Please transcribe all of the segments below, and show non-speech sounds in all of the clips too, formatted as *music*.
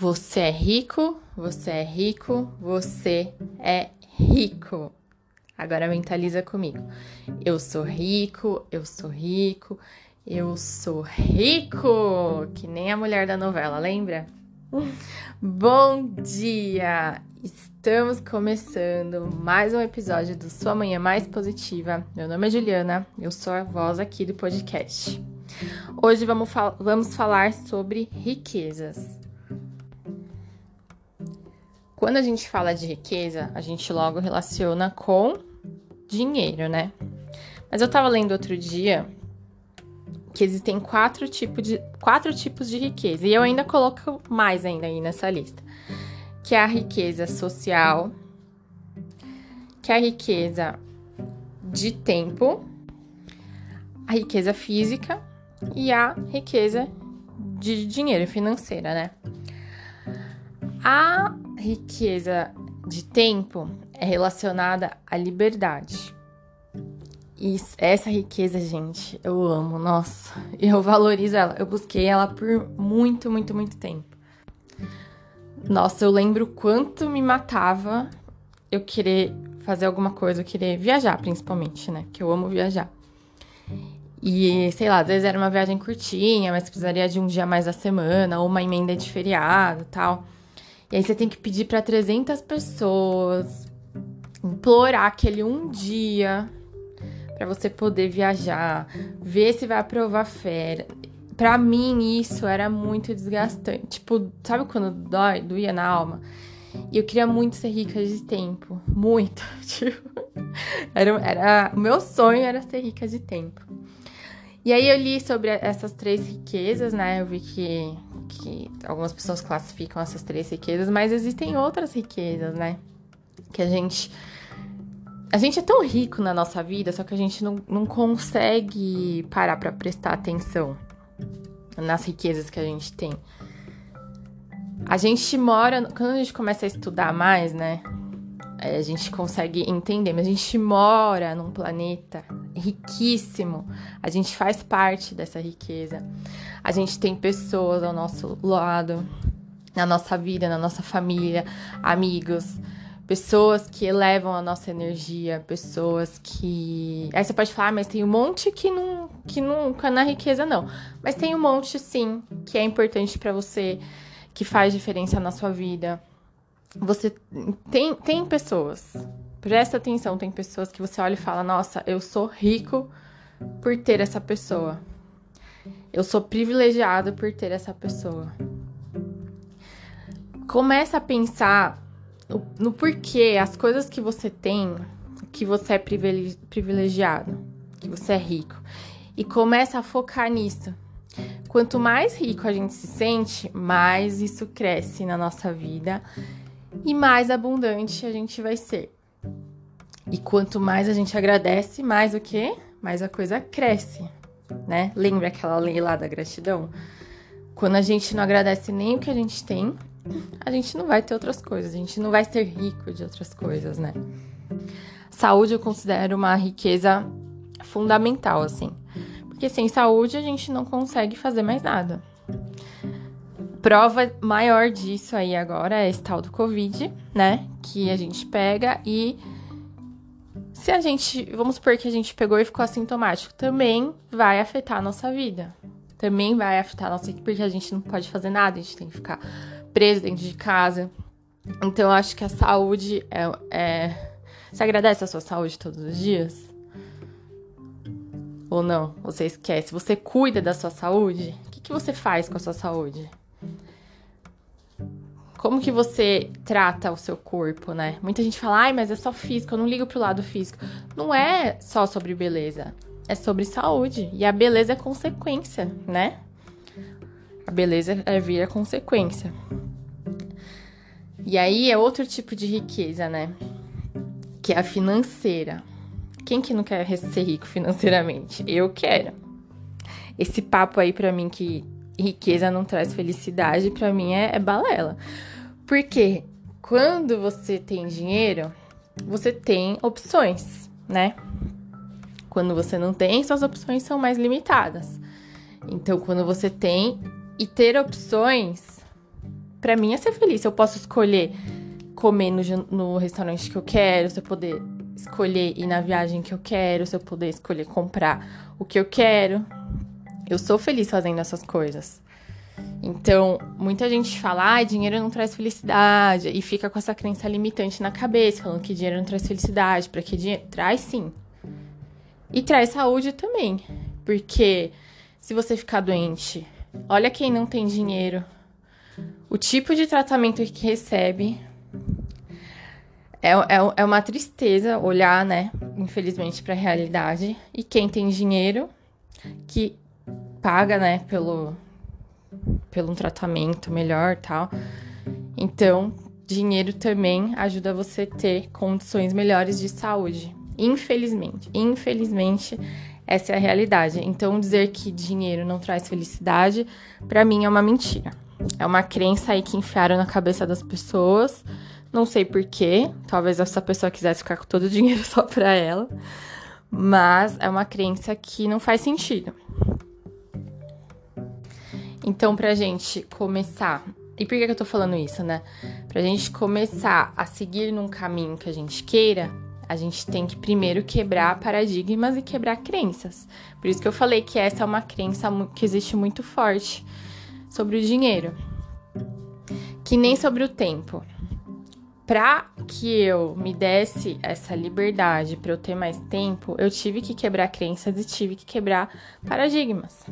Você é rico, você é rico, você é rico. Agora mentaliza comigo. Eu sou rico, eu sou rico, eu sou rico, que nem a mulher da novela, lembra? Bom dia! Estamos começando mais um episódio do Sua Manhã Mais Positiva. Meu nome é Juliana, eu sou a voz aqui do podcast. Hoje vamos, fal vamos falar sobre riquezas. Quando a gente fala de riqueza, a gente logo relaciona com dinheiro, né? Mas eu tava lendo outro dia que existem quatro, tipo de, quatro tipos de riqueza. E eu ainda coloco mais ainda aí nessa lista. Que é a riqueza social, que é a riqueza de tempo, a riqueza física e a riqueza de dinheiro financeira, né? A riqueza de tempo é relacionada à liberdade. E essa riqueza, gente, eu amo, nossa, *laughs* eu valorizo ela. Eu busquei ela por muito, muito, muito tempo. Nossa, eu lembro quanto me matava eu querer fazer alguma coisa, eu querer viajar, principalmente, né? Que eu amo viajar. E, sei lá, às vezes era uma viagem curtinha, mas precisaria de um dia mais da semana, ou uma emenda de feriado tal. E aí você tem que pedir para 300 pessoas, implorar aquele um dia para você poder viajar, ver se vai aprovar férias. Para mim isso era muito desgastante. Tipo, sabe quando dói, doía na alma? E eu queria muito ser rica de tempo, muito. *laughs* Tipo, era, era o meu sonho era ser rica de tempo. E aí eu li sobre essas três riquezas, né? Eu vi que que algumas pessoas classificam essas três riquezas, mas existem outras riquezas, né? Que a gente. A gente é tão rico na nossa vida, só que a gente não, não consegue parar para prestar atenção nas riquezas que a gente tem. A gente mora. Quando a gente começa a estudar mais, né? É, a gente consegue entender, mas a gente mora num planeta riquíssimo. A gente faz parte dessa riqueza. A gente tem pessoas ao nosso lado, na nossa vida, na nossa família, amigos, pessoas que elevam a nossa energia, pessoas que. Aí você pode falar, ah, mas tem um monte que não, que nunca na riqueza não. Mas tem um monte sim que é importante para você, que faz diferença na sua vida. Você tem, tem pessoas, presta atenção, tem pessoas que você olha e fala: Nossa, eu sou rico por ter essa pessoa. Eu sou privilegiado por ter essa pessoa. Começa a pensar no, porquê, as coisas que você tem, que você é privilegiado, que você é rico. E começa a focar nisso. Quanto mais rico a gente se sente, mais isso cresce na nossa vida e mais abundante a gente vai ser. E quanto mais a gente agradece, mais o quê? Mais a coisa cresce, né? Lembra aquela lei lá da gratidão? Quando a gente não agradece nem o que a gente tem, a gente não vai ter outras coisas, a gente não vai ser rico de outras coisas, né? Saúde eu considero uma riqueza fundamental, assim. Porque sem saúde a gente não consegue fazer mais nada prova maior disso aí agora é esse tal do Covid, né? Que a gente pega e se a gente, vamos supor que a gente pegou e ficou assintomático, também vai afetar a nossa vida. Também vai afetar a nossa porque a gente não pode fazer nada, a gente tem que ficar preso dentro de casa. Então eu acho que a saúde é, é... Você agradece a sua saúde todos os dias? Ou não? Você esquece? Você cuida da sua saúde? O que, que você faz com a sua saúde? Como que você trata o seu corpo, né? Muita gente fala, ai, mas é só físico, eu não ligo pro lado físico. Não é só sobre beleza, é sobre saúde. E a beleza é consequência, né? A beleza é vir a consequência. E aí é outro tipo de riqueza, né? Que é a financeira. Quem que não quer ser rico financeiramente? Eu quero. Esse papo aí para mim que riqueza não traz felicidade, para mim é, é balela. Porque quando você tem dinheiro, você tem opções, né? Quando você não tem, suas opções são mais limitadas. Então, quando você tem e ter opções para mim é ser feliz. Eu posso escolher comer no, no restaurante que eu quero, se eu poder escolher ir na viagem que eu quero, se eu poder escolher comprar o que eu quero. Eu sou feliz fazendo essas coisas. Então, muita gente fala, ah, dinheiro não traz felicidade, e fica com essa crença limitante na cabeça, falando que dinheiro não traz felicidade, para que dinheiro. Traz sim. E traz saúde também. Porque se você ficar doente, olha quem não tem dinheiro, o tipo de tratamento que recebe. É, é, é uma tristeza olhar, né, infelizmente, para a realidade. E quem tem dinheiro, que paga, né, pelo, pelo um tratamento melhor tal. Então, dinheiro também ajuda você a ter condições melhores de saúde. Infelizmente, infelizmente, essa é a realidade. Então, dizer que dinheiro não traz felicidade, para mim é uma mentira. É uma crença aí que enfiaram na cabeça das pessoas. Não sei porquê. Talvez essa pessoa quisesse ficar com todo o dinheiro *laughs* só pra ela. Mas é uma crença que não faz sentido. Então, pra gente começar. E por que, eu tô falando isso, né? Pra gente começar a seguir num caminho que a gente queira, a gente tem que primeiro quebrar paradigmas e quebrar crenças. Por isso que eu falei que essa é uma crença que existe muito forte sobre o dinheiro, que nem sobre o tempo. Para que eu me desse essa liberdade, para eu ter mais tempo, eu tive que quebrar crenças e tive que quebrar paradigmas.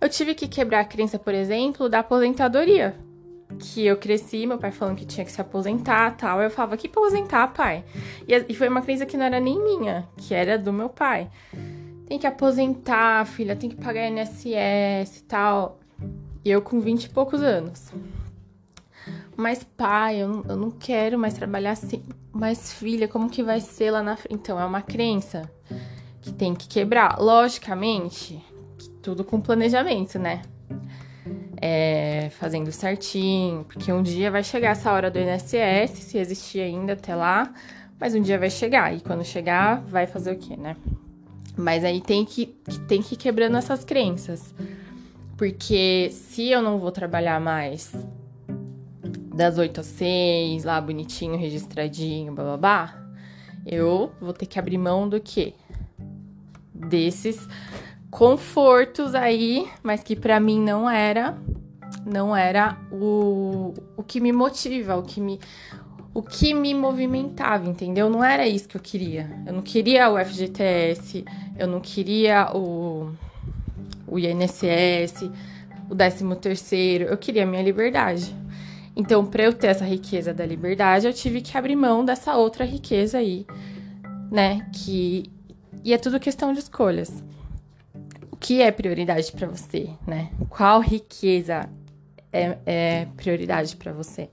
Eu tive que quebrar a crença, por exemplo, da aposentadoria. Que eu cresci, meu pai falando que tinha que se aposentar tal. Eu falava, que aposentar, pai? E, foi uma crença que não era nem minha, que era do meu pai. Tem que aposentar, filha, tem que pagar INSS e tal. E eu com 20 e poucos anos. Mas, pai, eu não, eu não quero mais trabalhar assim. Mas, filha, como que vai ser lá na frente? Então, é uma crença que tem que quebrar. Logicamente, tudo com planejamento, né? É, fazendo certinho, porque um dia vai chegar essa hora do INSS, se existir ainda até lá, mas um dia vai chegar, e quando chegar, vai fazer o quê, né? Mas aí tem que, tem que ir quebrando essas crenças. Porque se eu não vou trabalhar mais das 8 às 6, lá bonitinho, registradinho, blá, eu vou ter que abrir mão do quê? Desses confortos aí, mas que para mim não era não era o, o que me motiva, o que me o que me movimentava, entendeu? Não era isso que eu queria. Eu não queria o FGTS, eu não queria o o INSS, o 13 terceiro, eu queria a minha liberdade. Então, para eu ter essa riqueza da liberdade, eu tive que abrir mão dessa outra riqueza aí, né? Que e é tudo questão de escolhas. O que é prioridade para você, né? Qual riqueza é, é prioridade para você?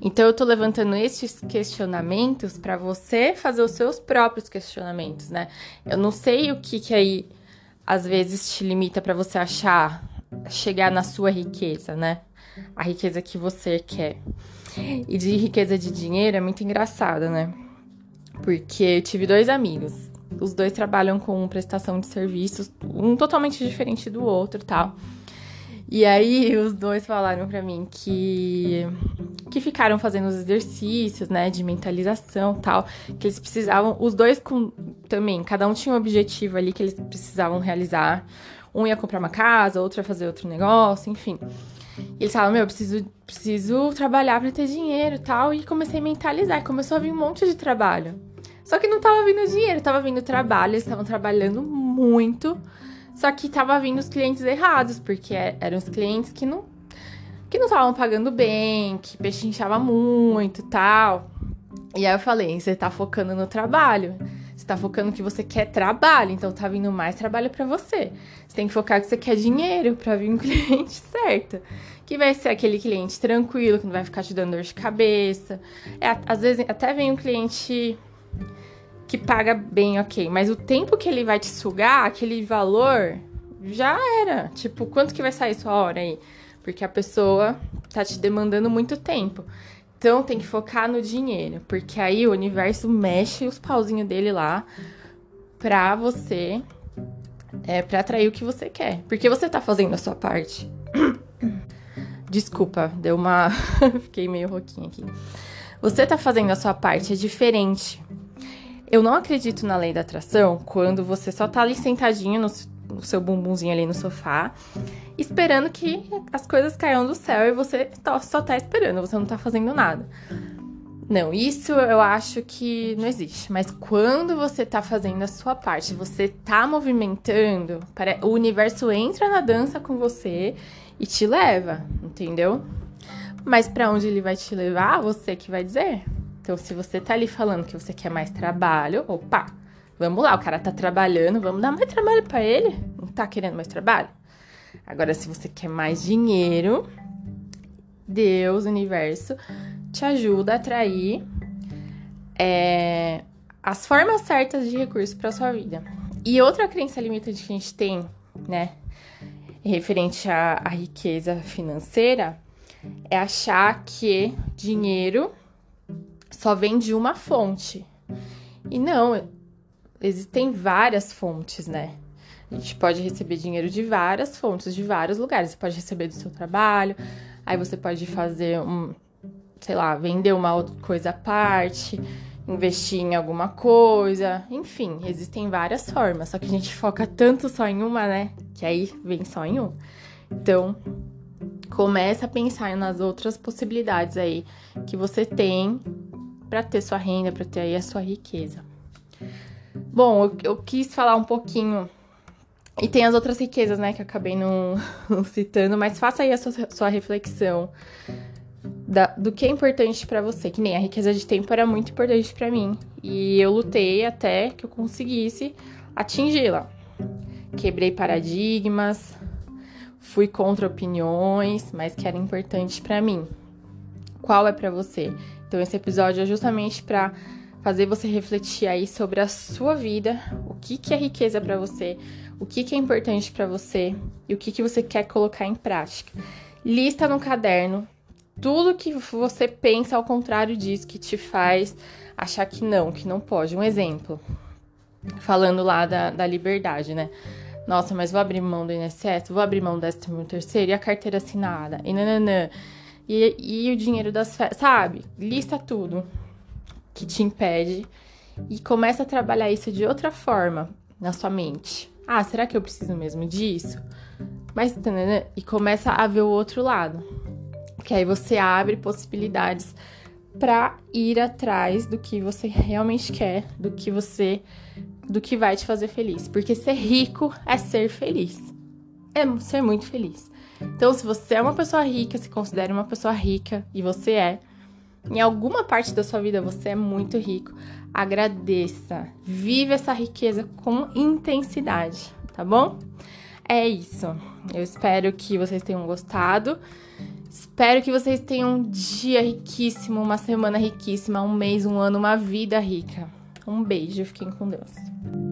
Então eu tô levantando esses questionamentos para você fazer os seus próprios questionamentos, né? Eu não sei o que que aí às vezes te limita para você achar chegar na sua riqueza, né? A riqueza que você quer. E de riqueza de dinheiro é muito engraçado, né? Porque eu tive dois amigos. Os dois trabalham com prestação de serviços, um totalmente diferente do outro, tal. E aí os dois falaram para mim que que ficaram fazendo os exercícios, né, de mentalização, tal, que eles precisavam, os dois com também, cada um tinha um objetivo ali que eles precisavam realizar. Um ia comprar uma casa, outro ia fazer outro negócio, enfim. E eles falavam, meu, eu preciso, preciso trabalhar para ter dinheiro tal. E comecei a mentalizar. Começou a vir um monte de trabalho. Só que não tava vindo dinheiro, tava vindo trabalho, eles estavam trabalhando muito. Só que tava vindo os clientes errados, porque é, eram os clientes que não que não estavam pagando bem, que pechinchava muito tal. E aí eu falei, você tá focando no trabalho. Você tá focando que você quer trabalho, então tá vindo mais trabalho para você. Você tem que focar que você quer dinheiro para vir um *laughs* cliente certo. Que vai ser aquele cliente tranquilo, que não vai ficar te dando dor de cabeça. É, às vezes até vem um cliente que paga bem, ok. Mas o tempo que ele vai te sugar, aquele valor, já era. Tipo, quanto que vai sair sua hora aí? Porque a pessoa tá te demandando muito tempo. Então tem que focar no dinheiro, porque aí o universo mexe os pauzinhos dele lá pra você, é, pra atrair o que você quer. Porque você tá fazendo a sua parte. *coughs* Desculpa, deu uma. *laughs* Fiquei meio rouquinha aqui. Você tá fazendo a sua parte, é diferente. Eu não acredito na lei da atração quando você só tá ali sentadinho no, no seu bumbumzinho ali no sofá, esperando que as coisas caiam do céu e você só tá esperando, você não tá fazendo nada. Não, isso eu acho que não existe. Mas quando você tá fazendo a sua parte, você tá movimentando, o universo entra na dança com você e te leva, entendeu? Mas para onde ele vai te levar, você que vai dizer. Então, se você tá ali falando que você quer mais trabalho, opa, vamos lá, o cara tá trabalhando, vamos dar mais trabalho para ele? Não tá querendo mais trabalho? Agora, se você quer mais dinheiro, Deus, universo, te ajuda a atrair é, as formas certas de recurso para sua vida. E outra crença limitante que a gente tem, né, referente à, à riqueza financeira, é achar que dinheiro só vem de uma fonte. E não, existem várias fontes, né? A gente pode receber dinheiro de várias fontes, de vários lugares. Você pode receber do seu trabalho, aí você pode fazer um, sei lá, vender uma outra coisa à parte, investir em alguma coisa, enfim, existem várias formas, só que a gente foca tanto só em uma, né? Que aí vem só em um. Então, começa a pensar nas outras possibilidades aí que você tem para ter sua renda, para ter aí a sua riqueza. Bom, eu, eu, quis falar um pouquinho. E tem as outras riquezas, né, que eu acabei não, *laughs* citando, mas faça aí a sua, sua reflexão da, do que é importante para você. Que nem a riqueza de tempo era muito importante para mim. E eu lutei até que eu conseguisse atingi-la. Quebrei paradigmas, fui contra opiniões, mas que era importante para mim. Qual é para você? Então esse episódio é justamente para fazer você refletir aí sobre a sua vida, o que que é riqueza para você, o que que é importante para você e o que que você quer colocar em prática. Lista no caderno tudo que você pensa ao contrário disso, que te faz achar que não, que não pode. Um exemplo, falando lá da, da liberdade, né? Nossa, mas vou abrir mão do INSS, vou abrir mão do 13 terceiro e a carteira assinada, e nananã. E, e o dinheiro das férias, sabe? Lista tudo que te impede e começa a trabalhar isso de outra forma na sua mente. Ah, será que eu preciso mesmo disso? Mas, e começa a ver o outro lado porque aí você abre possibilidades para ir atrás do que você realmente quer, do que você do que vai te fazer feliz, porque ser rico é ser feliz. É ser muito feliz. Então, se você é uma pessoa rica, se considere uma pessoa rica e você é, em alguma parte da sua vida você é muito rico, agradeça. Vive essa riqueza com intensidade, tá bom? É isso. Eu espero que vocês tenham gostado. Espero que vocês tenham um dia riquíssimo, uma semana riquíssima, um mês, um ano, uma vida rica. Um beijo, fiquem com Deus.